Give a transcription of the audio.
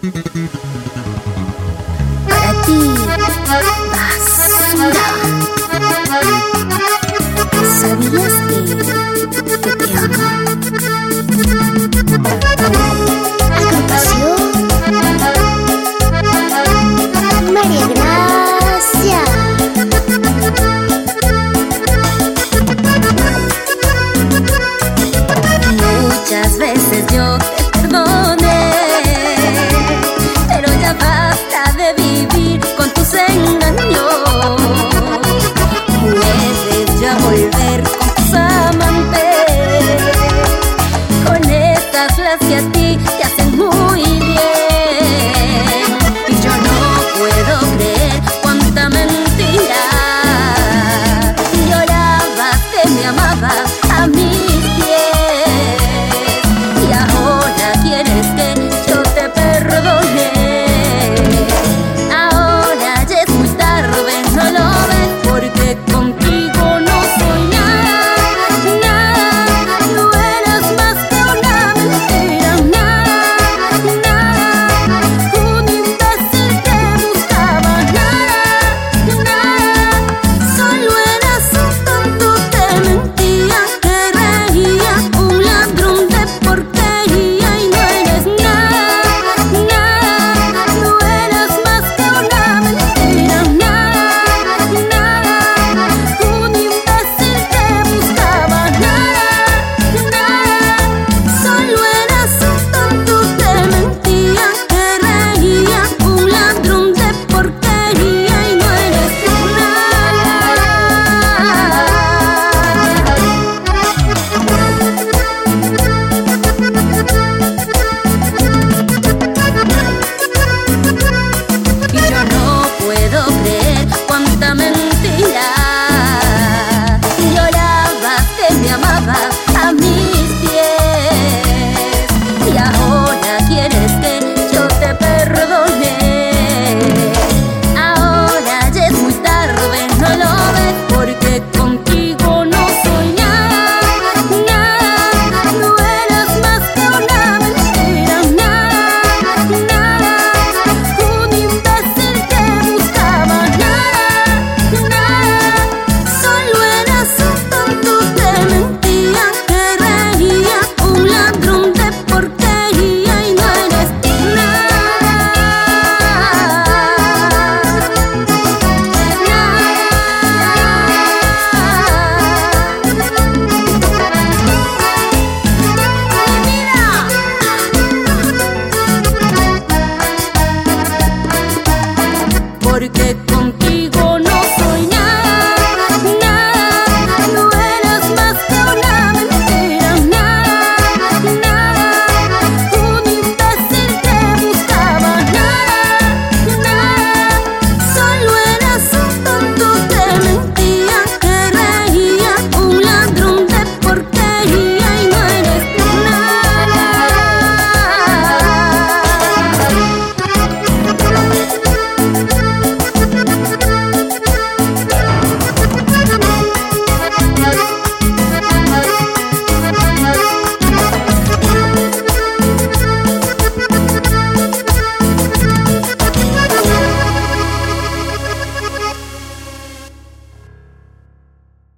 Bye. porque